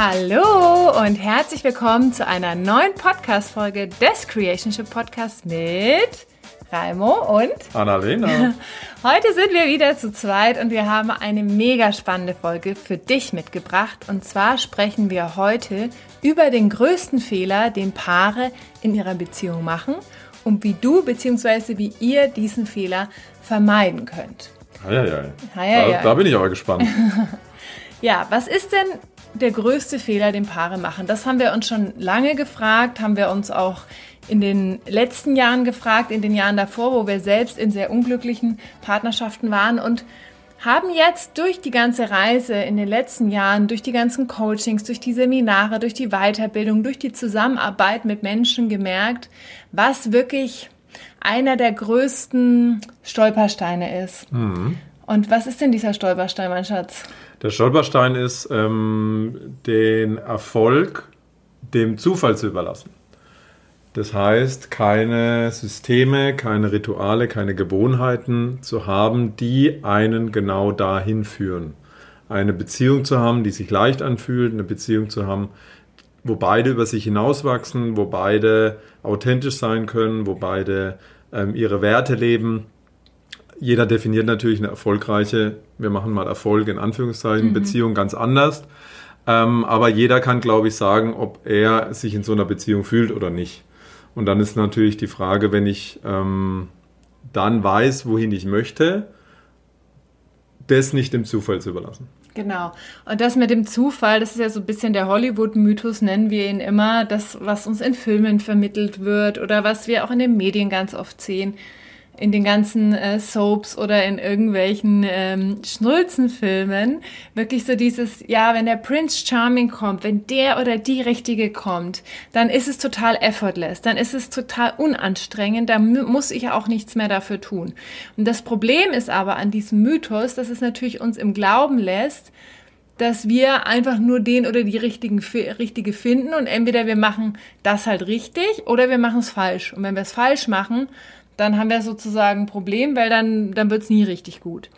Hallo und herzlich willkommen zu einer neuen Podcast-Folge des Creationship Podcasts mit Raimo und Annalena. Heute sind wir wieder zu zweit und wir haben eine mega spannende Folge für dich mitgebracht. Und zwar sprechen wir heute über den größten Fehler, den Paare in ihrer Beziehung machen und wie du bzw. wie ihr diesen Fehler vermeiden könnt. Hei, hei, hei. Da, da bin ich aber gespannt. ja, was ist denn der größte Fehler, den Paare machen? Das haben wir uns schon lange gefragt, haben wir uns auch in den letzten Jahren gefragt, in den Jahren davor, wo wir selbst in sehr unglücklichen Partnerschaften waren und haben jetzt durch die ganze Reise in den letzten Jahren, durch die ganzen Coachings, durch die Seminare, durch die Weiterbildung, durch die Zusammenarbeit mit Menschen gemerkt, was wirklich einer der größten Stolpersteine ist. Mhm. Und was ist denn dieser Stolperstein, mein Schatz? Der Stolperstein ist, ähm, den Erfolg dem Zufall zu überlassen. Das heißt, keine Systeme, keine Rituale, keine Gewohnheiten zu haben, die einen genau dahin führen. Eine Beziehung zu haben, die sich leicht anfühlt, eine Beziehung zu haben, wo beide über sich hinauswachsen, wo beide authentisch sein können, wo beide ähm, ihre Werte leben. Jeder definiert natürlich eine erfolgreiche, wir machen mal Erfolg in Anführungszeichen, mhm. Beziehung ganz anders. Ähm, aber jeder kann, glaube ich, sagen, ob er sich in so einer Beziehung fühlt oder nicht. Und dann ist natürlich die Frage, wenn ich ähm, dann weiß, wohin ich möchte, das nicht dem Zufall zu überlassen. Genau. Und das mit dem Zufall, das ist ja so ein bisschen der Hollywood-Mythos, nennen wir ihn immer, das, was uns in Filmen vermittelt wird oder was wir auch in den Medien ganz oft sehen in den ganzen äh, Soaps oder in irgendwelchen ähm, Schnulzenfilmen wirklich so dieses, ja, wenn der Prince Charming kommt, wenn der oder die Richtige kommt, dann ist es total effortless, dann ist es total unanstrengend, da muss ich auch nichts mehr dafür tun. Und das Problem ist aber an diesem Mythos, dass es natürlich uns im Glauben lässt, dass wir einfach nur den oder die richtigen, richtige finden und entweder wir machen das halt richtig oder wir machen es falsch. Und wenn wir es falsch machen, dann haben wir sozusagen ein Problem, weil dann, dann wird es nie richtig gut.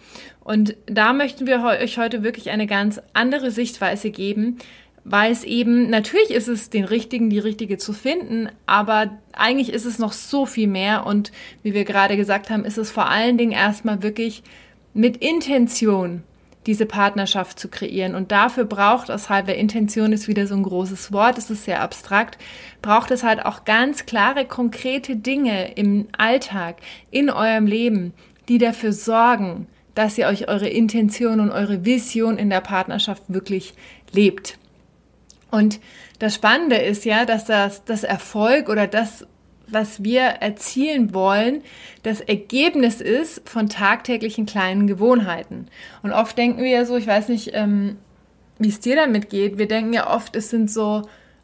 Und da möchten wir euch heute wirklich eine ganz andere Sichtweise geben, weil es eben, natürlich ist es den Richtigen, die Richtige zu finden, aber eigentlich ist es noch so viel mehr und wie wir gerade gesagt haben, ist es vor allen Dingen erstmal wirklich mit Intention diese Partnerschaft zu kreieren. Und dafür braucht es halt, weil Intention ist wieder so ein großes Wort, es ist sehr abstrakt, braucht es halt auch ganz klare, konkrete Dinge im Alltag, in eurem Leben, die dafür sorgen, dass ihr euch eure Intention und eure Vision in der Partnerschaft wirklich lebt. Und das Spannende ist ja, dass das, das Erfolg oder das, was wir erzielen wollen, das Ergebnis ist von tagtäglichen kleinen Gewohnheiten. Und oft denken wir ja so, ich weiß nicht, ähm, wie es dir damit geht, wir denken ja oft, es sind so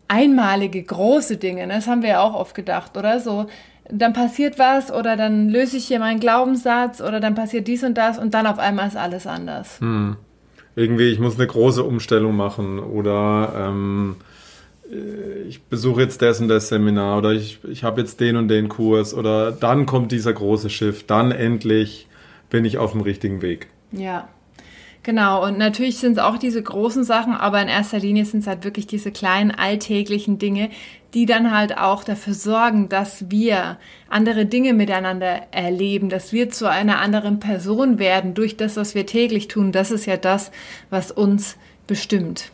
einmalige große Dinge. Ne? Das haben wir ja auch oft gedacht, oder? So, dann passiert was oder dann löse ich hier meinen Glaubenssatz oder dann passiert dies und das und dann auf einmal ist alles anders. Hm. Irgendwie, ich muss eine große Umstellung machen oder ähm, äh, ich besuche jetzt das und das Seminar oder ich, ich habe jetzt den und den Kurs oder dann kommt dieser große Schiff, dann endlich bin ich auf dem richtigen Weg. Ja, genau. Und natürlich sind es auch diese großen Sachen, aber in erster Linie sind es halt wirklich diese kleinen alltäglichen Dinge, die dann halt auch dafür sorgen, dass wir andere Dinge miteinander erleben, dass wir zu einer anderen Person werden durch das, was wir täglich tun. Das ist ja das, was uns bestimmt.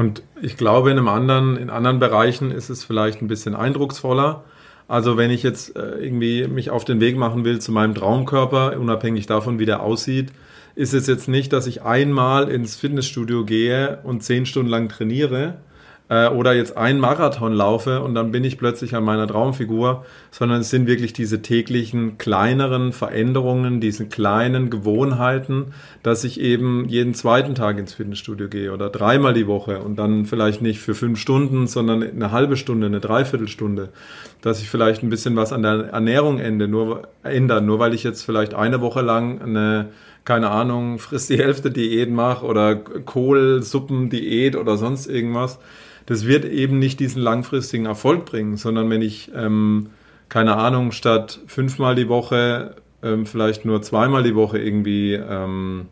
Und ich glaube, in einem anderen, in anderen Bereichen ist es vielleicht ein bisschen eindrucksvoller. Also wenn ich jetzt äh, irgendwie mich auf den Weg machen will zu meinem Traumkörper, unabhängig davon, wie der aussieht, ist es jetzt nicht, dass ich einmal ins Fitnessstudio gehe und zehn Stunden lang trainiere, äh, oder jetzt einen Marathon laufe und dann bin ich plötzlich an meiner Traumfigur, sondern es sind wirklich diese täglichen kleineren Veränderungen, diese kleinen Gewohnheiten, dass ich eben jeden zweiten Tag ins Fitnessstudio gehe oder dreimal die Woche und dann vielleicht nicht für fünf Stunden, sondern eine halbe Stunde, eine Dreiviertelstunde, dass ich vielleicht ein bisschen was an der Ernährung ende, nur, ändern, nur weil ich jetzt vielleicht eine Woche lang eine keine Ahnung, frisst die Hälfte Diät mache oder Kohlsuppen-Diät oder sonst irgendwas, das wird eben nicht diesen langfristigen Erfolg bringen, sondern wenn ich, ähm, keine Ahnung, statt fünfmal die Woche ähm, vielleicht nur zweimal die Woche irgendwie ähm,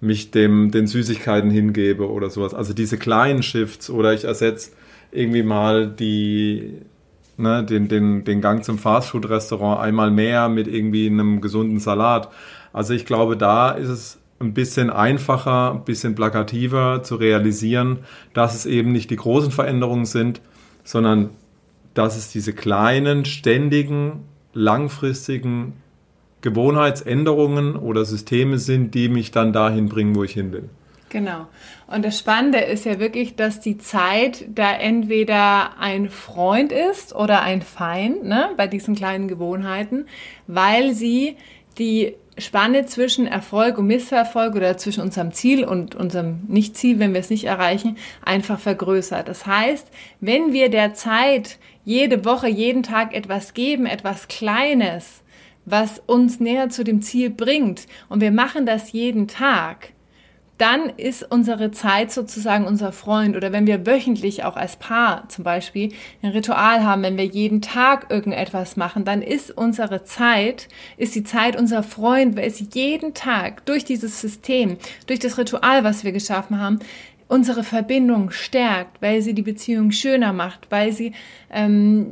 mich dem, den Süßigkeiten hingebe oder sowas. Also diese kleinen Shifts oder ich ersetze irgendwie mal die, ne, den, den, den Gang zum Fastfood-Restaurant einmal mehr mit irgendwie einem gesunden Salat. Also ich glaube, da ist es ein bisschen einfacher, ein bisschen plakativer zu realisieren, dass es eben nicht die großen Veränderungen sind, sondern dass es diese kleinen, ständigen, langfristigen Gewohnheitsänderungen oder Systeme sind, die mich dann dahin bringen, wo ich hin will. Genau. Und das Spannende ist ja wirklich, dass die Zeit da entweder ein Freund ist oder ein Feind, ne, bei diesen kleinen Gewohnheiten, weil sie die Spanne zwischen Erfolg und Misserfolg oder zwischen unserem Ziel und unserem Nicht-Ziel, wenn wir es nicht erreichen, einfach vergrößert. Das heißt, wenn wir der Zeit jede Woche, jeden Tag etwas geben, etwas Kleines, was uns näher zu dem Ziel bringt, und wir machen das jeden Tag, dann ist unsere Zeit sozusagen unser Freund. Oder wenn wir wöchentlich auch als Paar zum Beispiel ein Ritual haben, wenn wir jeden Tag irgendetwas machen, dann ist unsere Zeit, ist die Zeit unser Freund, weil es jeden Tag durch dieses System, durch das Ritual, was wir geschaffen haben, unsere Verbindung stärkt, weil sie die Beziehung schöner macht, weil sie ähm,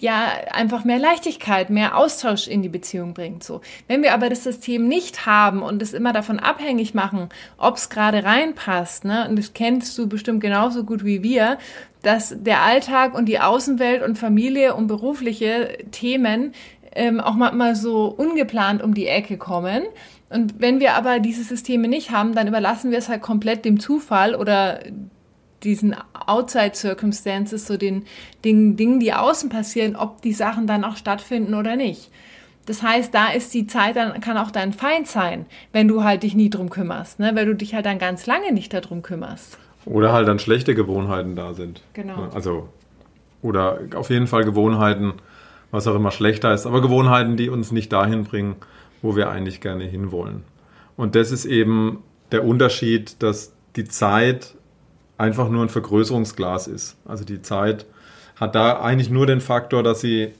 ja einfach mehr Leichtigkeit, mehr Austausch in die Beziehung bringt. So, wenn wir aber das System nicht haben und es immer davon abhängig machen, ob es gerade reinpasst, ne, und das kennst du bestimmt genauso gut wie wir, dass der Alltag und die Außenwelt und Familie und berufliche Themen ähm, auch manchmal so ungeplant um die Ecke kommen. Und wenn wir aber diese Systeme nicht haben, dann überlassen wir es halt komplett dem Zufall oder diesen Outside Circumstances, so den, den Dingen, die außen passieren, ob die Sachen dann auch stattfinden oder nicht. Das heißt, da ist die Zeit, dann kann auch dein Feind sein, wenn du halt dich nie drum kümmerst, ne? weil du dich halt dann ganz lange nicht darum kümmerst. Oder halt dann schlechte Gewohnheiten da sind. Genau. Also, oder auf jeden Fall Gewohnheiten, was auch immer schlechter ist, aber Gewohnheiten, die uns nicht dahin bringen, wo wir eigentlich gerne hinwollen. Und das ist eben der Unterschied, dass die Zeit einfach nur ein Vergrößerungsglas ist. Also die Zeit hat da eigentlich nur den Faktor, dass sie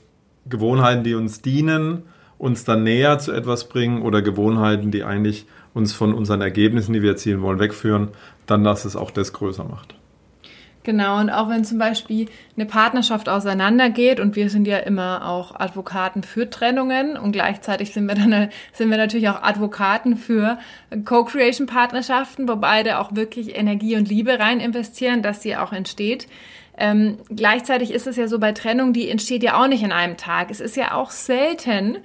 Gewohnheiten, die uns dienen, uns dann näher zu etwas bringen oder Gewohnheiten, die eigentlich uns von unseren Ergebnissen, die wir erzielen wollen, wegführen, dann dass es auch das größer macht. Genau, und auch wenn zum Beispiel eine Partnerschaft auseinandergeht und wir sind ja immer auch Advokaten für Trennungen und gleichzeitig sind wir dann sind wir natürlich auch Advokaten für Co-Creation-Partnerschaften, wo beide auch wirklich Energie und Liebe rein investieren, dass sie auch entsteht. Ähm, gleichzeitig ist es ja so bei Trennung, die entsteht ja auch nicht in einem Tag. Es ist ja auch selten,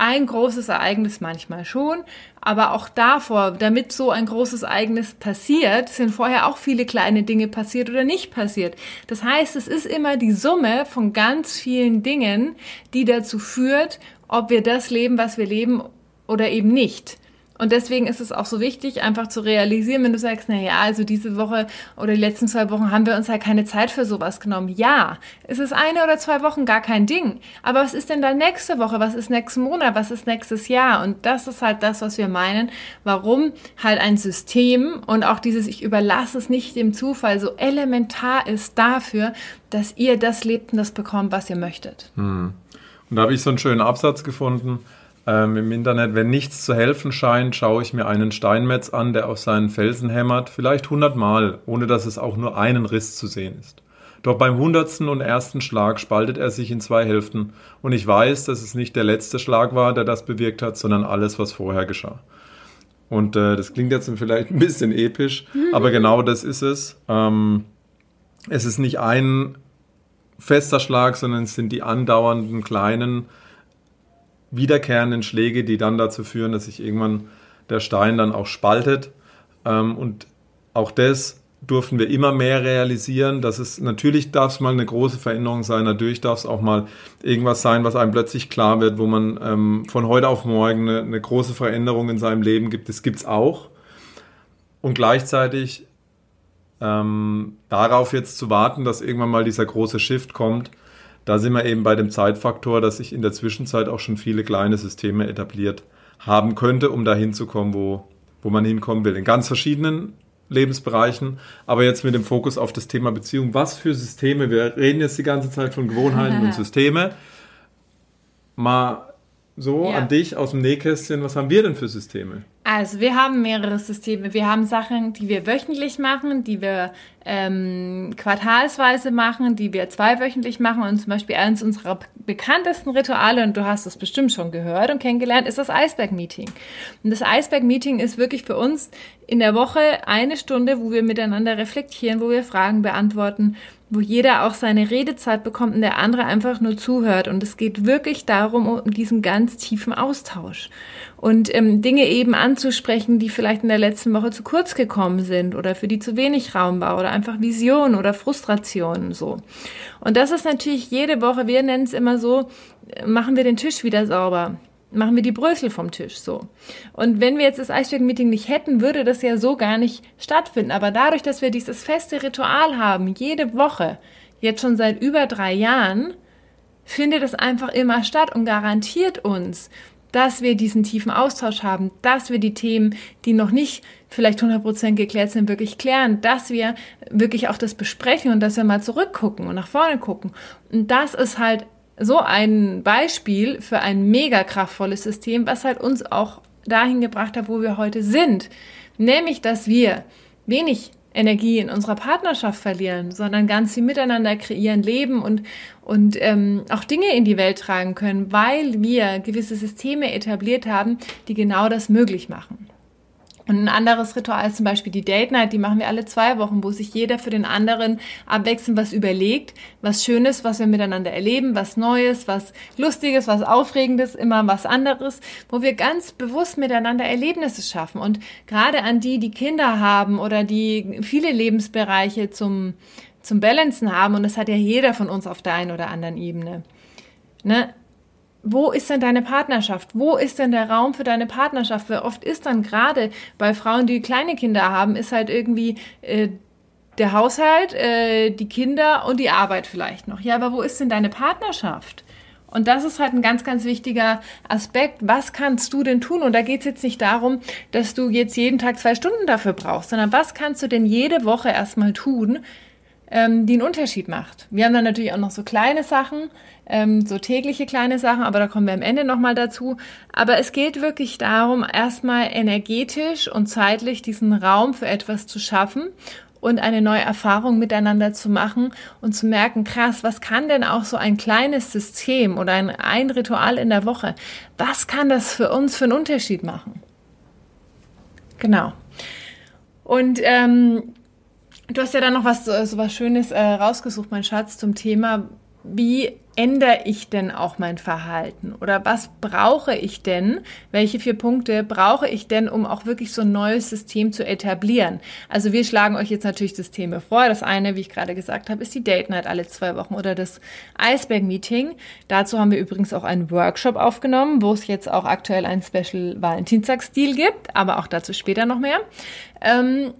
ein großes Ereignis manchmal schon, aber auch davor, damit so ein großes Ereignis passiert, sind vorher auch viele kleine Dinge passiert oder nicht passiert. Das heißt, es ist immer die Summe von ganz vielen Dingen, die dazu führt, ob wir das leben, was wir leben oder eben nicht. Und deswegen ist es auch so wichtig, einfach zu realisieren, wenn du sagst, na ja, also diese Woche oder die letzten zwei Wochen haben wir uns halt keine Zeit für sowas genommen. Ja, es ist eine oder zwei Wochen gar kein Ding. Aber was ist denn dann nächste Woche? Was ist nächsten Monat? Was ist nächstes Jahr? Und das ist halt das, was wir meinen, warum halt ein System und auch dieses, ich überlasse es nicht dem Zufall, so elementar ist dafür, dass ihr das lebt und das bekommt, was ihr möchtet. Hm. Und da habe ich so einen schönen Absatz gefunden ähm, im Internet, wenn nichts zu helfen scheint, schaue ich mir einen Steinmetz an, der auf seinen Felsen hämmert, vielleicht hundertmal, ohne dass es auch nur einen Riss zu sehen ist. Doch beim hundertsten und ersten Schlag spaltet er sich in zwei Hälften, und ich weiß, dass es nicht der letzte Schlag war, der das bewirkt hat, sondern alles, was vorher geschah. Und äh, das klingt jetzt vielleicht ein bisschen episch, aber genau das ist es. Ähm, es ist nicht ein fester Schlag, sondern es sind die andauernden kleinen wiederkehrenden Schläge, die dann dazu führen, dass sich irgendwann der Stein dann auch spaltet. Ähm, und auch das durften wir immer mehr realisieren, dass es natürlich darf es mal eine große Veränderung sein, natürlich darf es auch mal irgendwas sein, was einem plötzlich klar wird, wo man ähm, von heute auf morgen eine, eine, große Veränderung in seinem Leben gibt. Das gibt es auch. Und gleichzeitig ähm, darauf jetzt zu warten, dass irgendwann mal dieser große Shift kommt, da sind wir eben bei dem Zeitfaktor, dass sich in der Zwischenzeit auch schon viele kleine Systeme etabliert haben könnte, um dahin zu kommen, wo, wo man hinkommen will. In ganz verschiedenen Lebensbereichen, aber jetzt mit dem Fokus auf das Thema Beziehung. Was für Systeme? Wir reden jetzt die ganze Zeit von Gewohnheiten und Systeme. Mal so ja. an dich aus dem Nähkästchen, was haben wir denn für Systeme? Also wir haben mehrere Systeme. Wir haben Sachen, die wir wöchentlich machen, die wir ähm, quartalsweise machen, die wir zweiwöchentlich machen. Und zum Beispiel eines unserer bekanntesten Rituale, und du hast es bestimmt schon gehört und kennengelernt, ist das Eisberg-Meeting. Und das Eisberg-Meeting ist wirklich für uns in der Woche eine Stunde, wo wir miteinander reflektieren, wo wir Fragen beantworten, wo jeder auch seine Redezeit bekommt und der andere einfach nur zuhört. Und es geht wirklich darum, um diesen ganz tiefen Austausch und ähm, Dinge eben anzusprechen, die vielleicht in der letzten Woche zu kurz gekommen sind oder für die zu wenig Raum war oder einfach Visionen oder Frustrationen so. Und das ist natürlich jede Woche, wir nennen es immer so, äh, machen wir den Tisch wieder sauber machen wir die Brösel vom Tisch so. Und wenn wir jetzt das Eisberg-Meeting nicht hätten, würde das ja so gar nicht stattfinden. Aber dadurch, dass wir dieses feste Ritual haben, jede Woche, jetzt schon seit über drei Jahren, findet es einfach immer statt und garantiert uns, dass wir diesen tiefen Austausch haben, dass wir die Themen, die noch nicht vielleicht 100% geklärt sind, wirklich klären, dass wir wirklich auch das besprechen und dass wir mal zurückgucken und nach vorne gucken. Und das ist halt so ein Beispiel für ein mega kraftvolles System, was halt uns auch dahin gebracht hat, wo wir heute sind. Nämlich, dass wir wenig Energie in unserer Partnerschaft verlieren, sondern ganz viel miteinander kreieren, leben und, und ähm, auch Dinge in die Welt tragen können, weil wir gewisse Systeme etabliert haben, die genau das möglich machen. Und ein anderes Ritual ist zum Beispiel die Date Night, die machen wir alle zwei Wochen, wo sich jeder für den anderen abwechselnd was überlegt, was Schönes, was wir miteinander erleben, was Neues, was Lustiges, was Aufregendes, immer was anderes, wo wir ganz bewusst miteinander Erlebnisse schaffen. Und gerade an die, die Kinder haben oder die viele Lebensbereiche zum, zum Balancen haben, und das hat ja jeder von uns auf der einen oder anderen Ebene. Ne? Wo ist denn deine Partnerschaft? Wo ist denn der Raum für deine Partnerschaft? Weil oft ist dann gerade bei Frauen, die kleine Kinder haben, ist halt irgendwie äh, der Haushalt, äh, die Kinder und die Arbeit vielleicht noch. Ja, aber wo ist denn deine Partnerschaft? Und das ist halt ein ganz, ganz wichtiger Aspekt. Was kannst du denn tun? Und da geht es jetzt nicht darum, dass du jetzt jeden Tag zwei Stunden dafür brauchst, sondern was kannst du denn jede Woche erstmal tun, ähm, die einen Unterschied macht. Wir haben dann natürlich auch noch so kleine Sachen, ähm, so tägliche kleine Sachen, aber da kommen wir am Ende nochmal dazu. Aber es geht wirklich darum, erstmal energetisch und zeitlich diesen Raum für etwas zu schaffen und eine neue Erfahrung miteinander zu machen und zu merken, krass, was kann denn auch so ein kleines System oder ein, ein Ritual in der Woche, was kann das für uns für einen Unterschied machen? Genau. Und ähm, Du hast ja dann noch was so, so was Schönes äh, rausgesucht, mein Schatz, zum Thema, wie ändere ich denn auch mein Verhalten? Oder was brauche ich denn? Welche vier Punkte brauche ich denn, um auch wirklich so ein neues System zu etablieren? Also wir schlagen euch jetzt natürlich Systeme vor. Das eine, wie ich gerade gesagt habe, ist die Date Night alle zwei Wochen oder das Eisberg Meeting. Dazu haben wir übrigens auch einen Workshop aufgenommen, wo es jetzt auch aktuell einen Special Valentinstagsstil gibt, aber auch dazu später noch mehr. Ähm,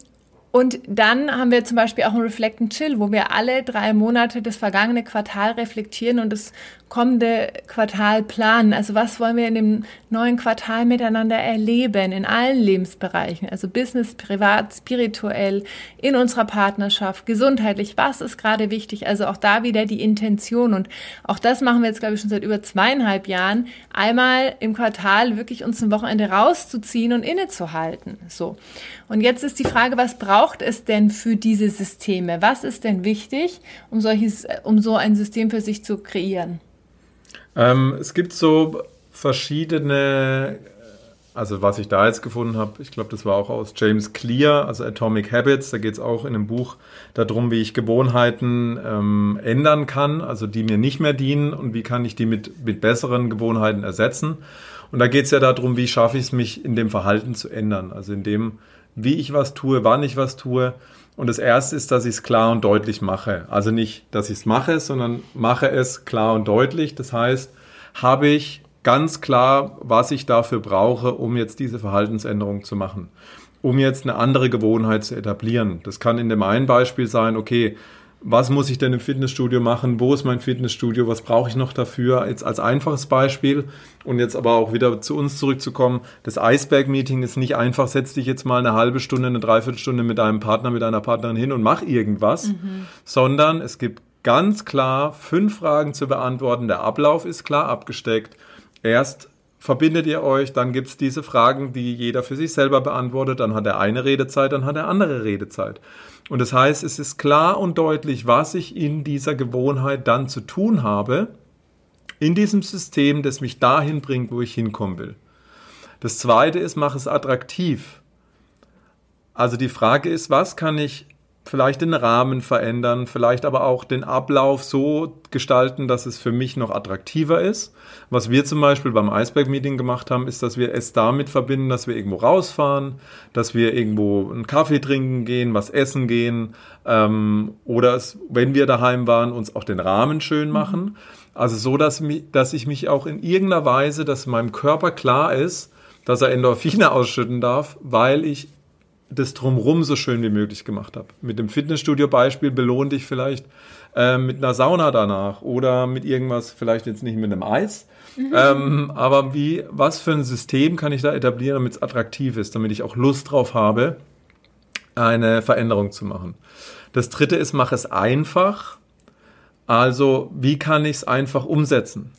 und dann haben wir zum Beispiel auch ein Reflect and Chill, wo wir alle drei Monate das vergangene Quartal reflektieren und das kommende Quartal planen. Also was wollen wir in dem neuen Quartal miteinander erleben in allen Lebensbereichen, also Business, privat, spirituell, in unserer Partnerschaft, gesundheitlich, was ist gerade wichtig? Also auch da wieder die Intention und auch das machen wir jetzt glaube ich schon seit über zweieinhalb Jahren, einmal im Quartal wirklich uns ein Wochenende rauszuziehen und innezuhalten. So. Und jetzt ist die Frage, was braucht es denn für diese Systeme? Was ist denn wichtig, um solches, um so ein System für sich zu kreieren? Ähm, es gibt so verschiedene, also was ich da jetzt gefunden habe, ich glaube, das war auch aus James Clear, also Atomic Habits, da geht es auch in einem Buch darum, wie ich Gewohnheiten ähm, ändern kann, also die mir nicht mehr dienen und wie kann ich die mit, mit besseren Gewohnheiten ersetzen. Und da geht es ja darum, wie schaffe ich es, mich in dem Verhalten zu ändern, also in dem, wie ich was tue, wann ich was tue. Und das erste ist, dass ich es klar und deutlich mache. Also nicht, dass ich es mache, sondern mache es klar und deutlich. Das heißt, habe ich ganz klar, was ich dafür brauche, um jetzt diese Verhaltensänderung zu machen, um jetzt eine andere Gewohnheit zu etablieren. Das kann in dem einen Beispiel sein, okay, was muss ich denn im Fitnessstudio machen? Wo ist mein Fitnessstudio? Was brauche ich noch dafür? Jetzt als einfaches Beispiel und jetzt aber auch wieder zu uns zurückzukommen. Das Eisberg-Meeting ist nicht einfach, setz dich jetzt mal eine halbe Stunde, eine Dreiviertelstunde mit deinem Partner, mit deiner Partnerin hin und mach irgendwas, mhm. sondern es gibt ganz klar fünf Fragen zu beantworten. Der Ablauf ist klar abgesteckt. Erst verbindet ihr euch, dann gibt es diese Fragen, die jeder für sich selber beantwortet, dann hat er eine Redezeit, dann hat er andere Redezeit. Und das heißt, es ist klar und deutlich, was ich in dieser Gewohnheit dann zu tun habe, in diesem System, das mich dahin bringt, wo ich hinkommen will. Das zweite ist, mach es attraktiv. Also die Frage ist, was kann ich vielleicht den Rahmen verändern, vielleicht aber auch den Ablauf so gestalten, dass es für mich noch attraktiver ist. Was wir zum Beispiel beim Iceberg-Meeting gemacht haben, ist, dass wir es damit verbinden, dass wir irgendwo rausfahren, dass wir irgendwo einen Kaffee trinken gehen, was essen gehen ähm, oder es, wenn wir daheim waren, uns auch den Rahmen schön mhm. machen. Also so, dass, dass ich mich auch in irgendeiner Weise, dass meinem Körper klar ist, dass er Endorphine ausschütten darf, weil ich das drumherum so schön wie möglich gemacht habe. Mit dem Fitnessstudio-Beispiel belohnt dich vielleicht äh, mit einer Sauna danach oder mit irgendwas, vielleicht jetzt nicht mit einem Eis. Mhm. Ähm, aber wie, was für ein System kann ich da etablieren, damit es attraktiv ist, damit ich auch Lust drauf habe, eine Veränderung zu machen. Das dritte ist, mach es einfach. Also, wie kann ich es einfach umsetzen?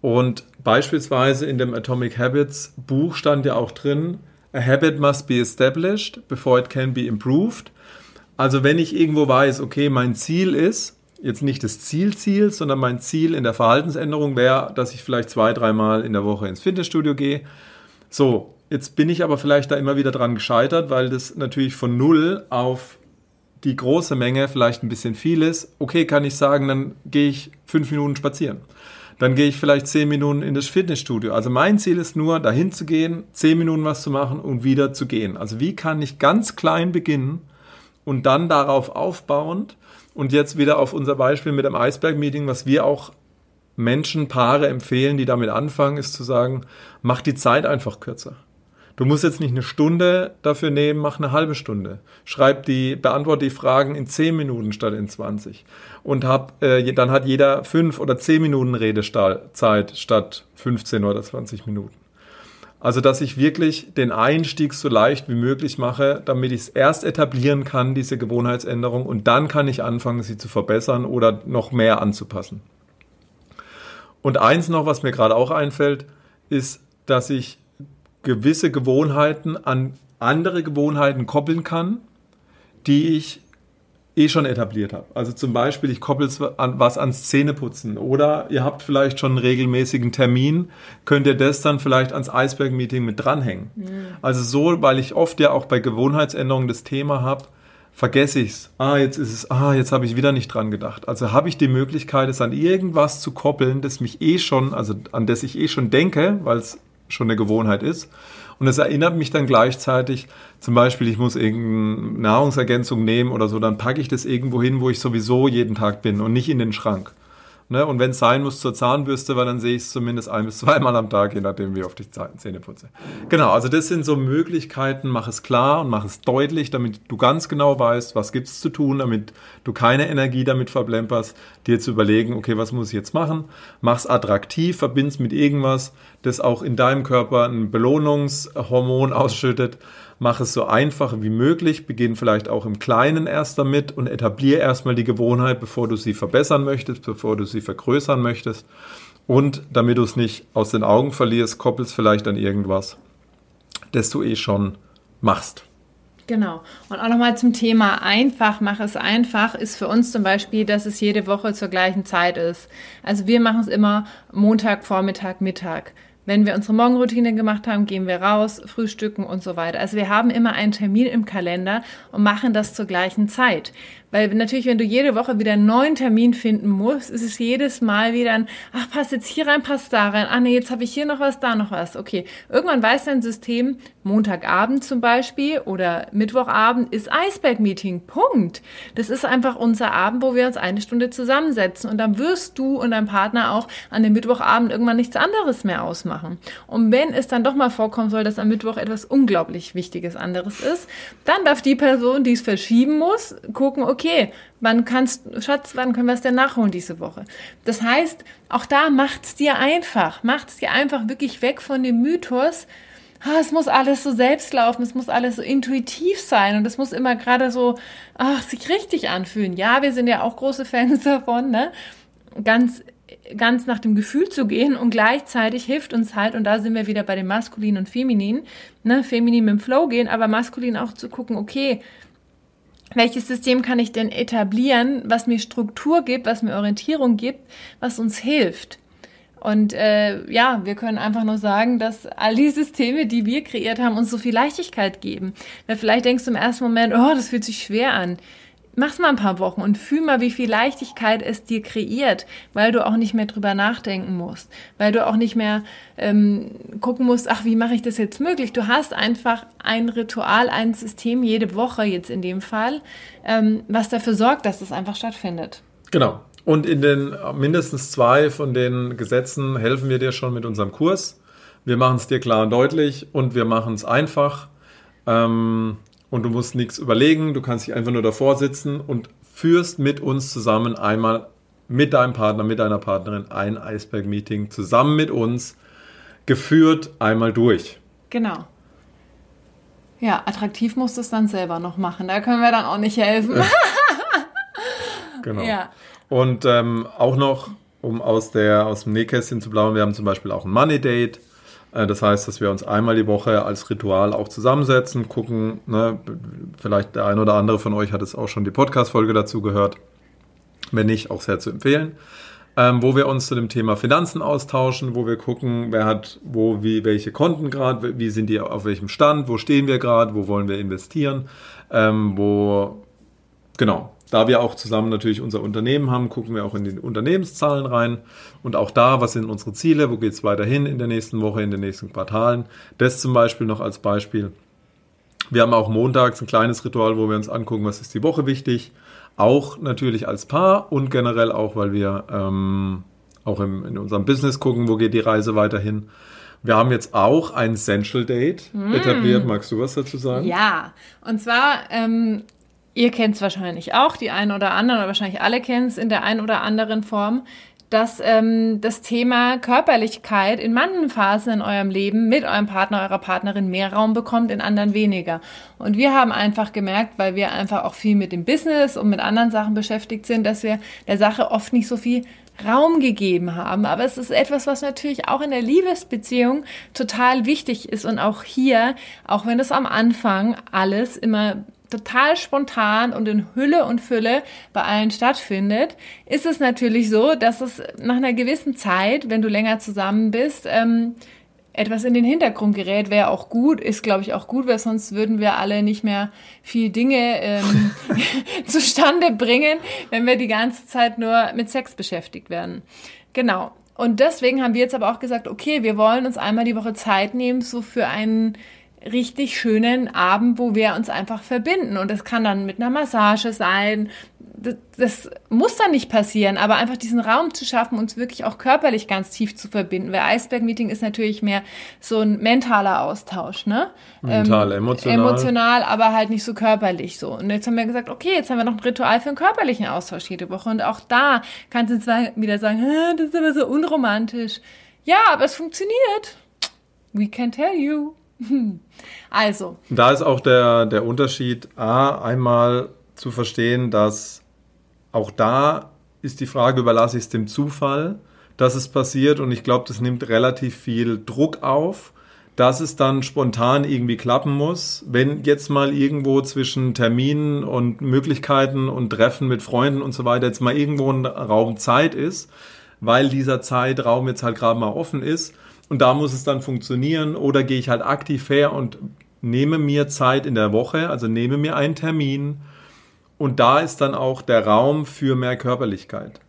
Und beispielsweise in dem Atomic Habits Buch stand ja auch drin, A habit must be established before it can be improved. Also wenn ich irgendwo weiß, okay, mein Ziel ist, jetzt nicht das Zielziel, sondern mein Ziel in der Verhaltensänderung wäre, dass ich vielleicht zwei, dreimal in der Woche ins Fitnessstudio gehe. So, jetzt bin ich aber vielleicht da immer wieder dran gescheitert, weil das natürlich von null auf die große Menge vielleicht ein bisschen viel ist. Okay, kann ich sagen, dann gehe ich fünf Minuten spazieren. Dann gehe ich vielleicht zehn Minuten in das Fitnessstudio. Also mein Ziel ist nur, dahin zu gehen, zehn Minuten was zu machen und wieder zu gehen. Also wie kann ich ganz klein beginnen und dann darauf aufbauend und jetzt wieder auf unser Beispiel mit dem Eisberg-Meeting, was wir auch Menschen, Paare empfehlen, die damit anfangen, ist zu sagen, mach die Zeit einfach kürzer. Du musst jetzt nicht eine Stunde dafür nehmen, mach eine halbe Stunde. Schreib die, beantworte die Fragen in 10 Minuten statt in 20. Und hab, äh, dann hat jeder 5 oder 10 Minuten Redezeit statt 15 oder 20 Minuten. Also, dass ich wirklich den Einstieg so leicht wie möglich mache, damit ich es erst etablieren kann, diese Gewohnheitsänderung, und dann kann ich anfangen, sie zu verbessern oder noch mehr anzupassen. Und eins noch, was mir gerade auch einfällt, ist, dass ich gewisse Gewohnheiten an andere Gewohnheiten koppeln kann, die ich eh schon etabliert habe. Also zum Beispiel, ich koppel was ans Zähneputzen oder ihr habt vielleicht schon einen regelmäßigen Termin, könnt ihr das dann vielleicht ans Eisberg-Meeting mit dranhängen. Mhm. Also so, weil ich oft ja auch bei Gewohnheitsänderungen das Thema habe, vergesse ich es. Ah, jetzt ist es, ah, jetzt habe ich wieder nicht dran gedacht. Also habe ich die Möglichkeit, es an irgendwas zu koppeln, das mich eh schon, also an das ich eh schon denke, weil es schon eine Gewohnheit ist. Und es erinnert mich dann gleichzeitig, zum Beispiel, ich muss irgendeine Nahrungsergänzung nehmen oder so, dann packe ich das irgendwo hin, wo ich sowieso jeden Tag bin und nicht in den Schrank. Ne? Und wenn es sein muss zur Zahnbürste, weil dann sehe ich es zumindest ein bis zweimal am Tag, je nachdem, wie oft ich Zähne putze. Genau, also das sind so Möglichkeiten, mach es klar und mach es deutlich, damit du ganz genau weißt, was gibt es zu tun, damit du keine Energie damit verblemperst, dir zu überlegen, okay, was muss ich jetzt machen? Mach es attraktiv, verbind's mit irgendwas, das auch in deinem Körper ein Belohnungshormon ausschüttet mach es so einfach wie möglich, beginn vielleicht auch im Kleinen erst damit und etabliere erstmal die Gewohnheit, bevor du sie verbessern möchtest, bevor du sie vergrößern möchtest. Und damit du es nicht aus den Augen verlierst, koppelst vielleicht an irgendwas, das du eh schon machst. Genau. Und auch nochmal zum Thema einfach, mach es einfach, ist für uns zum Beispiel, dass es jede Woche zur gleichen Zeit ist. Also wir machen es immer Montag, Vormittag, Mittag. Wenn wir unsere Morgenroutine gemacht haben, gehen wir raus, frühstücken und so weiter. Also wir haben immer einen Termin im Kalender und machen das zur gleichen Zeit. Weil natürlich, wenn du jede Woche wieder einen neuen Termin finden musst, ist es jedes Mal wieder ein, ach, passt jetzt hier rein, passt da rein. Ah, nee, jetzt habe ich hier noch was, da noch was. Okay. Irgendwann weiß dein System, Montagabend zum Beispiel oder Mittwochabend ist Eisberg-Meeting. Punkt. Das ist einfach unser Abend, wo wir uns eine Stunde zusammensetzen. Und dann wirst du und dein Partner auch an dem Mittwochabend irgendwann nichts anderes mehr ausmachen. Und wenn es dann doch mal vorkommen soll, dass am Mittwoch etwas unglaublich Wichtiges anderes ist, dann darf die Person, die es verschieben muss, gucken, okay, okay, wann kannst, Schatz, wann können wir es denn nachholen diese Woche? Das heißt, auch da macht's dir einfach, macht's dir einfach wirklich weg von dem Mythos, ah, es muss alles so selbst laufen, es muss alles so intuitiv sein und es muss immer gerade so, ach, sich richtig anfühlen. Ja, wir sind ja auch große Fans davon, ne? Ganz ganz nach dem Gefühl zu gehen und gleichzeitig hilft uns halt, und da sind wir wieder bei dem Maskulin und Feminin, ne, Feminin mit dem Flow gehen, aber Maskulin auch zu gucken, okay, welches System kann ich denn etablieren, was mir Struktur gibt, was mir Orientierung gibt, was uns hilft. Und äh, ja, wir können einfach nur sagen, dass all die Systeme, die wir kreiert haben, uns so viel Leichtigkeit geben. Weil vielleicht denkst du im ersten Moment, oh, das fühlt sich schwer an mach's mal ein paar Wochen und fühl mal, wie viel Leichtigkeit es dir kreiert, weil du auch nicht mehr drüber nachdenken musst, weil du auch nicht mehr ähm, gucken musst, ach, wie mache ich das jetzt möglich? Du hast einfach ein Ritual, ein System jede Woche jetzt in dem Fall, ähm, was dafür sorgt, dass das einfach stattfindet. Genau. Und in den mindestens zwei von den Gesetzen helfen wir dir schon mit unserem Kurs. Wir machen es dir klar und deutlich und wir machen es einfach. Ähm, und du musst nichts überlegen, du kannst dich einfach nur davor sitzen und führst mit uns zusammen einmal mit deinem Partner, mit deiner Partnerin ein Eisberg-Meeting zusammen mit uns geführt einmal durch. Genau. Ja, attraktiv musst du es dann selber noch machen. Da können wir dann auch nicht helfen. genau. Ja. Und ähm, auch noch, um aus, der, aus dem Nähkästchen zu blauen, wir haben zum Beispiel auch ein Money Date. Äh, das heißt, dass wir uns einmal die Woche als Ritual auch zusammensetzen, gucken, ne, vielleicht der ein oder andere von euch hat es auch schon die Podcast-Folge dazu gehört. Wenn nicht, auch sehr zu empfehlen. Ähm, wo wir uns zu dem Thema Finanzen austauschen, wo wir gucken, wer hat wo, wie, welche Konten gerade, wie sind die auf welchem Stand, wo stehen wir gerade, wo wollen wir investieren, ähm, wo, genau, da wir auch zusammen natürlich unser Unternehmen haben, gucken wir auch in die Unternehmenszahlen rein. Und auch da, was sind unsere Ziele, wo geht es weiterhin in der nächsten Woche, in den nächsten Quartalen. Das zum Beispiel noch als Beispiel. Wir haben auch montags ein kleines Ritual, wo wir uns angucken, was ist die Woche wichtig. Auch natürlich als Paar und generell auch, weil wir ähm, auch im, in unserem Business gucken, wo geht die Reise weiterhin. Wir haben jetzt auch ein Essential Date mm. etabliert. Magst du was dazu sagen? Ja, und zwar ähm, Ihr kennt es wahrscheinlich auch, die einen oder anderen, oder wahrscheinlich alle kennen es in der einen oder anderen Form, dass ähm, das Thema Körperlichkeit in manchen Phasen in eurem Leben mit eurem Partner, eurer Partnerin mehr Raum bekommt, in anderen weniger. Und wir haben einfach gemerkt, weil wir einfach auch viel mit dem Business und mit anderen Sachen beschäftigt sind, dass wir der Sache oft nicht so viel Raum gegeben haben. Aber es ist etwas, was natürlich auch in der Liebesbeziehung total wichtig ist. Und auch hier, auch wenn es am Anfang alles immer total spontan und in Hülle und Fülle bei allen stattfindet, ist es natürlich so, dass es nach einer gewissen Zeit, wenn du länger zusammen bist, ähm, etwas in den Hintergrund gerät, wäre auch gut, ist glaube ich auch gut, weil sonst würden wir alle nicht mehr viel Dinge ähm, zustande bringen, wenn wir die ganze Zeit nur mit Sex beschäftigt werden. Genau. Und deswegen haben wir jetzt aber auch gesagt, okay, wir wollen uns einmal die Woche Zeit nehmen, so für einen richtig schönen Abend, wo wir uns einfach verbinden. Und das kann dann mit einer Massage sein. Das, das, muss dann nicht passieren, aber einfach diesen Raum zu schaffen, uns wirklich auch körperlich ganz tief zu verbinden. Weil Eisberg-Meeting ist natürlich mehr so ein mentaler Austausch, ne? Mental, ähm, emotional. Emotional, aber halt nicht so körperlich so. Und jetzt haben wir gesagt, okay, jetzt haben wir noch ein Ritual für einen körperlichen Austausch jede Woche. Und auch da kannst du zwar wieder sagen, das ist aber so unromantisch. Ja, aber es funktioniert. We can tell you. Also. Da ist auch der, der Unterschied, A, einmal zu verstehen, dass auch da ist die Frage, überlasse ich es dem Zufall, dass es passiert und ich glaube, das nimmt relativ viel Druck auf, dass es dann spontan irgendwie klappen muss. Wenn jetzt mal irgendwo zwischen Terminen und Möglichkeiten und Treffen mit Freunden und so weiter jetzt mal irgendwo ein Raum Zeit ist, weil dieser Zeitraum jetzt halt gerade mal offen ist, und da muss es dann funktionieren. Oder gehe ich halt aktiv her und nehme mir Zeit in der Woche, also nehme mir einen Termin. Und da ist dann auch der Raum für mehr Körperlichkeit.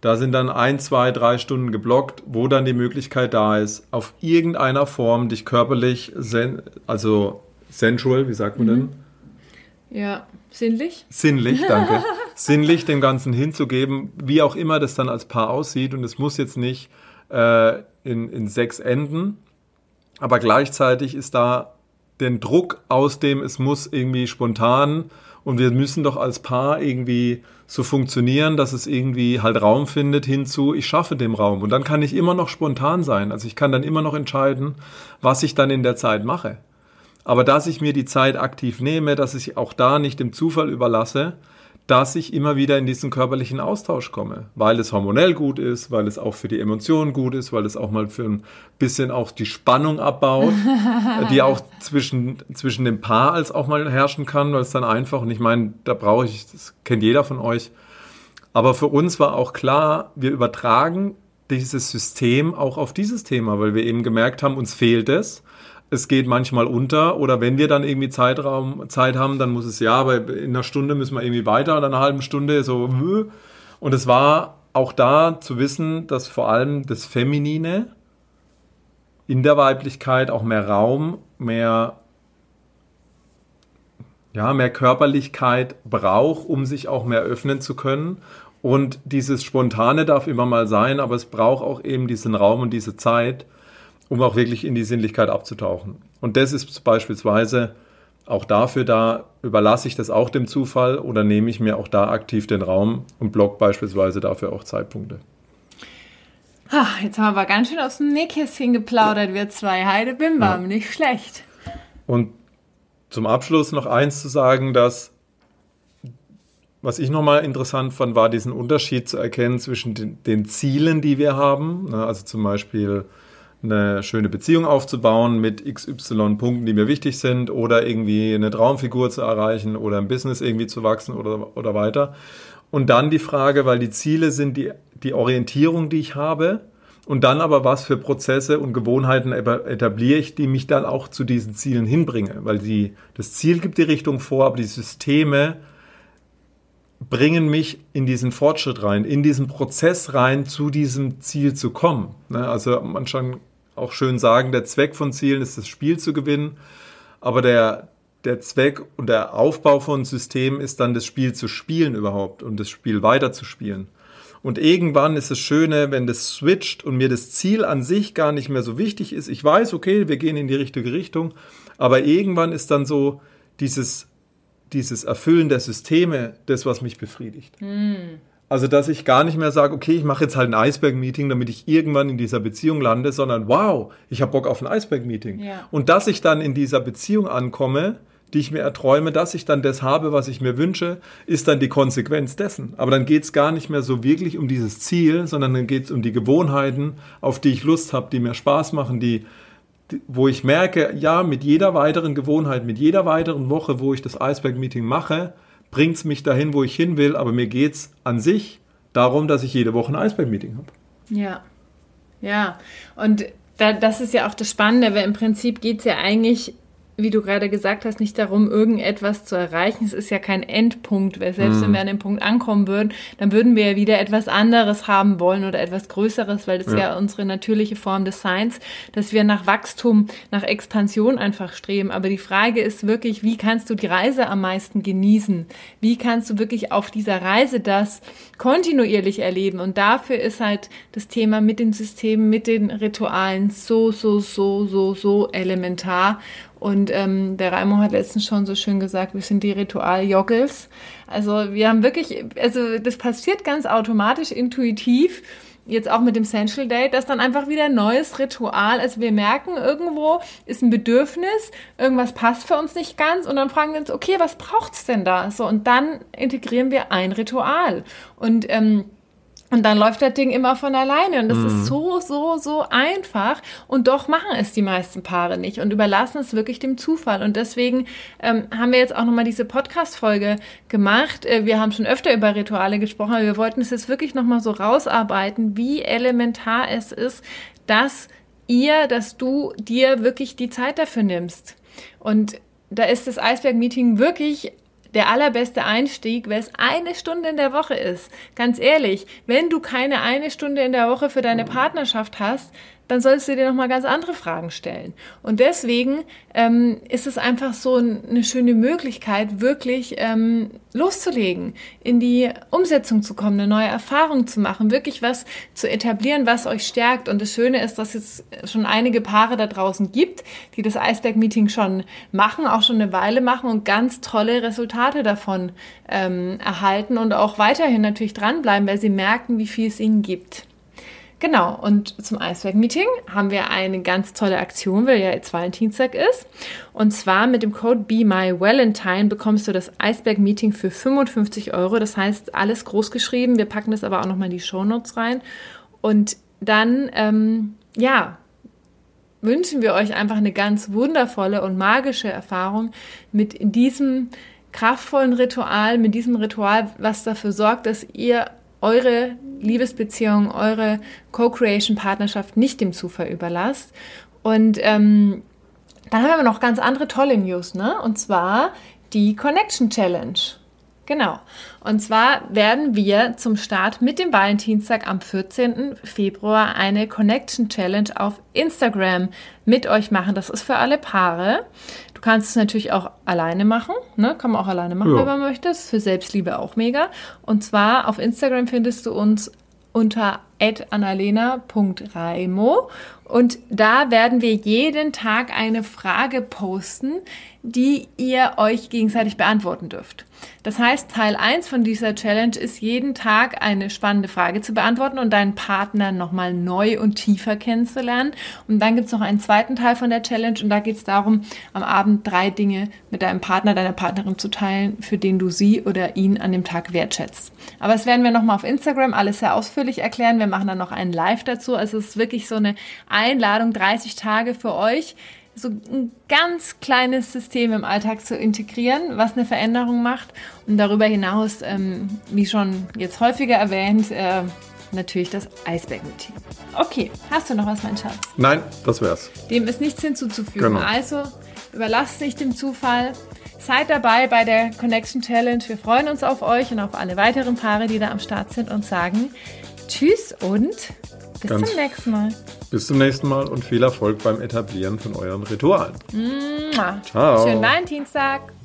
Da sind dann ein, zwei, drei Stunden geblockt, wo dann die Möglichkeit da ist, auf irgendeiner Form dich körperlich, also sensual, wie sagt man mhm. denn? Ja, sinnlich. Sinnlich, danke. sinnlich dem Ganzen hinzugeben, wie auch immer das dann als Paar aussieht. Und es muss jetzt nicht äh, in, in sechs Enden. Aber gleichzeitig ist da den Druck aus dem, es muss irgendwie spontan und wir müssen doch als Paar irgendwie so funktionieren, dass es irgendwie halt Raum findet hinzu, ich schaffe dem Raum. Und dann kann ich immer noch spontan sein. Also ich kann dann immer noch entscheiden, was ich dann in der Zeit mache. Aber dass ich mir die Zeit aktiv nehme, dass ich auch da nicht dem Zufall überlasse, dass ich immer wieder in diesen körperlichen Austausch komme, weil es hormonell gut ist, weil es auch für die Emotionen gut ist, weil es auch mal für ein bisschen auch die Spannung abbaut, die auch zwischen, zwischen dem Paar als auch mal herrschen kann, weil es dann einfach, und ich meine, da brauche ich, das kennt jeder von euch, aber für uns war auch klar, wir übertragen dieses System auch auf dieses Thema, weil wir eben gemerkt haben, uns fehlt es es geht manchmal unter oder wenn wir dann irgendwie Zeitraum, Zeit haben, dann muss es ja, aber in einer Stunde müssen wir irgendwie weiter oder einer halben Stunde so. Und es war auch da zu wissen, dass vor allem das Feminine in der Weiblichkeit auch mehr Raum, mehr ja, mehr Körperlichkeit braucht, um sich auch mehr öffnen zu können. Und dieses Spontane darf immer mal sein, aber es braucht auch eben diesen Raum und diese Zeit, um auch wirklich in die Sinnlichkeit abzutauchen. Und das ist beispielsweise auch dafür da, überlasse ich das auch dem Zufall oder nehme ich mir auch da aktiv den Raum und block beispielsweise dafür auch Zeitpunkte. Ach, jetzt haben wir aber ganz schön aus dem Nähkästchen geplaudert, wir zwei. Heide Bimbam, ja. nicht schlecht. Und zum Abschluss noch eins zu sagen, dass was ich nochmal interessant fand, war diesen Unterschied zu erkennen zwischen den, den Zielen, die wir haben. Ne, also zum Beispiel eine schöne Beziehung aufzubauen mit XY Punkten, die mir wichtig sind oder irgendwie eine Traumfigur zu erreichen oder im Business irgendwie zu wachsen oder, oder weiter. Und dann die Frage, weil die Ziele sind die, die Orientierung, die ich habe. Und dann aber, was für Prozesse und Gewohnheiten etabliere ich, die mich dann auch zu diesen Zielen hinbringen. Weil die, das Ziel gibt die Richtung vor, aber die Systeme bringen mich in diesen Fortschritt rein, in diesen Prozess rein, zu diesem Ziel zu kommen. Ne, also man schon auch schön sagen, der Zweck von Zielen ist, das Spiel zu gewinnen, aber der, der Zweck und der Aufbau von Systemen ist dann das Spiel zu spielen überhaupt und das Spiel weiterzuspielen. Und irgendwann ist es Schöne, wenn das switcht und mir das Ziel an sich gar nicht mehr so wichtig ist. Ich weiß, okay, wir gehen in die richtige Richtung, aber irgendwann ist dann so dieses dieses Erfüllen der Systeme das, was mich befriedigt. Mm. Also, dass ich gar nicht mehr sage, okay, ich mache jetzt halt ein Eisberg-Meeting, damit ich irgendwann in dieser Beziehung lande, sondern wow, ich habe Bock auf ein Eisberg-Meeting. Ja. Und dass ich dann in dieser Beziehung ankomme, die ich mir erträume, dass ich dann das habe, was ich mir wünsche, ist dann die Konsequenz dessen. Aber dann geht es gar nicht mehr so wirklich um dieses Ziel, sondern dann geht es um die Gewohnheiten, auf die ich Lust habe, die mir Spaß machen, die wo ich merke, ja, mit jeder weiteren Gewohnheit, mit jeder weiteren Woche, wo ich das Iceberg-Meeting mache, bringt es mich dahin, wo ich hin will, aber mir geht es an sich darum, dass ich jede Woche ein Iceberg-Meeting habe. Ja, ja. Und da, das ist ja auch das Spannende, weil im Prinzip geht es ja eigentlich wie du gerade gesagt hast, nicht darum, irgendetwas zu erreichen. Es ist ja kein Endpunkt, weil selbst mm. wenn mhm. wir an dem Punkt ankommen würden, dann würden wir ja wieder etwas anderes haben wollen oder etwas Größeres, weil das ja. ja unsere natürliche Form des Seins, dass wir nach Wachstum, nach Expansion einfach streben. Aber die Frage ist wirklich, wie kannst du die Reise am meisten genießen? Wie kannst du wirklich auf dieser Reise das kontinuierlich erleben? Und dafür ist halt das Thema mit den Systemen, mit den Ritualen so, so, so, so, so elementar. Und ähm, der Raimo hat letztens schon so schön gesagt, wir sind die Ritual-Joggles. Also wir haben wirklich, also das passiert ganz automatisch, intuitiv, jetzt auch mit dem Sensual Date, dass dann einfach wieder ein neues Ritual, also wir merken, irgendwo ist ein Bedürfnis, irgendwas passt für uns nicht ganz und dann fragen wir uns, okay, was braucht's denn da? So, und dann integrieren wir ein Ritual. Und ähm, und dann läuft das Ding immer von alleine. Und das mhm. ist so, so, so einfach. Und doch machen es die meisten Paare nicht und überlassen es wirklich dem Zufall. Und deswegen ähm, haben wir jetzt auch nochmal diese Podcast-Folge gemacht. Äh, wir haben schon öfter über Rituale gesprochen, aber wir wollten es jetzt wirklich nochmal so rausarbeiten, wie elementar es ist, dass ihr, dass du dir wirklich die Zeit dafür nimmst. Und da ist das Eisberg-Meeting wirklich der allerbeste Einstieg, weil es eine Stunde in der Woche ist. Ganz ehrlich, wenn du keine eine Stunde in der Woche für deine Partnerschaft hast, dann solltest du dir nochmal ganz andere Fragen stellen. Und deswegen ähm, ist es einfach so eine schöne Möglichkeit, wirklich ähm, loszulegen, in die Umsetzung zu kommen, eine neue Erfahrung zu machen, wirklich was zu etablieren, was euch stärkt. Und das Schöne ist, dass es schon einige Paare da draußen gibt, die das Eisberg-Meeting schon machen, auch schon eine Weile machen und ganz tolle Resultate davon ähm, erhalten und auch weiterhin natürlich dranbleiben, weil sie merken, wie viel es ihnen gibt. Genau, und zum Eisberg-Meeting haben wir eine ganz tolle Aktion, weil ja jetzt Valentinstag ist. Und zwar mit dem Code Be My Valentine bekommst du das Eisberg-Meeting für 55 Euro. Das heißt, alles groß geschrieben. Wir packen das aber auch nochmal in die Shownotes rein. Und dann, ähm, ja, wünschen wir euch einfach eine ganz wundervolle und magische Erfahrung mit diesem kraftvollen Ritual, mit diesem Ritual, was dafür sorgt, dass ihr eure Liebesbeziehung, eure Co-Creation-Partnerschaft nicht dem Zufall überlasst. Und ähm, dann haben wir noch ganz andere tolle News, ne? Und zwar die Connection Challenge. Genau. Und zwar werden wir zum Start mit dem Valentinstag am 14. Februar eine Connection Challenge auf Instagram mit euch machen. Das ist für alle Paare. Du kannst es natürlich auch alleine machen. Ne? Kann man auch alleine machen, ja. wenn man möchte. Das ist für Selbstliebe auch mega. Und zwar auf Instagram findest du uns unter annalena.raimo und da werden wir jeden Tag eine Frage posten, die ihr euch gegenseitig beantworten dürft. Das heißt, Teil 1 von dieser Challenge ist jeden Tag eine spannende Frage zu beantworten und deinen Partner nochmal neu und tiefer kennenzulernen. Und dann gibt es noch einen zweiten Teil von der Challenge und da geht es darum, am Abend drei Dinge mit deinem Partner, deiner Partnerin zu teilen, für den du sie oder ihn an dem Tag wertschätzt. Aber das werden wir nochmal auf Instagram alles sehr ausführlich erklären. Wir machen dann noch einen Live dazu. Also es ist wirklich so eine Einladung, 30 Tage für euch, so ein ganz kleines System im Alltag zu integrieren, was eine Veränderung macht. Und darüber hinaus, ähm, wie schon jetzt häufiger erwähnt, äh, natürlich das Eisberg-Meeting. Okay, hast du noch was, mein Schatz? Nein, das wär's. Dem ist nichts hinzuzufügen. Genau. Also überlasst nicht dem Zufall. Seid dabei bei der Connection Challenge. Wir freuen uns auf euch und auf alle weiteren Paare, die da am Start sind und sagen Tschüss und bis Ganz zum nächsten Mal. Bis zum nächsten Mal und viel Erfolg beim Etablieren von euren Ritualen. Mua. Ciao. Schönen Valentinstag.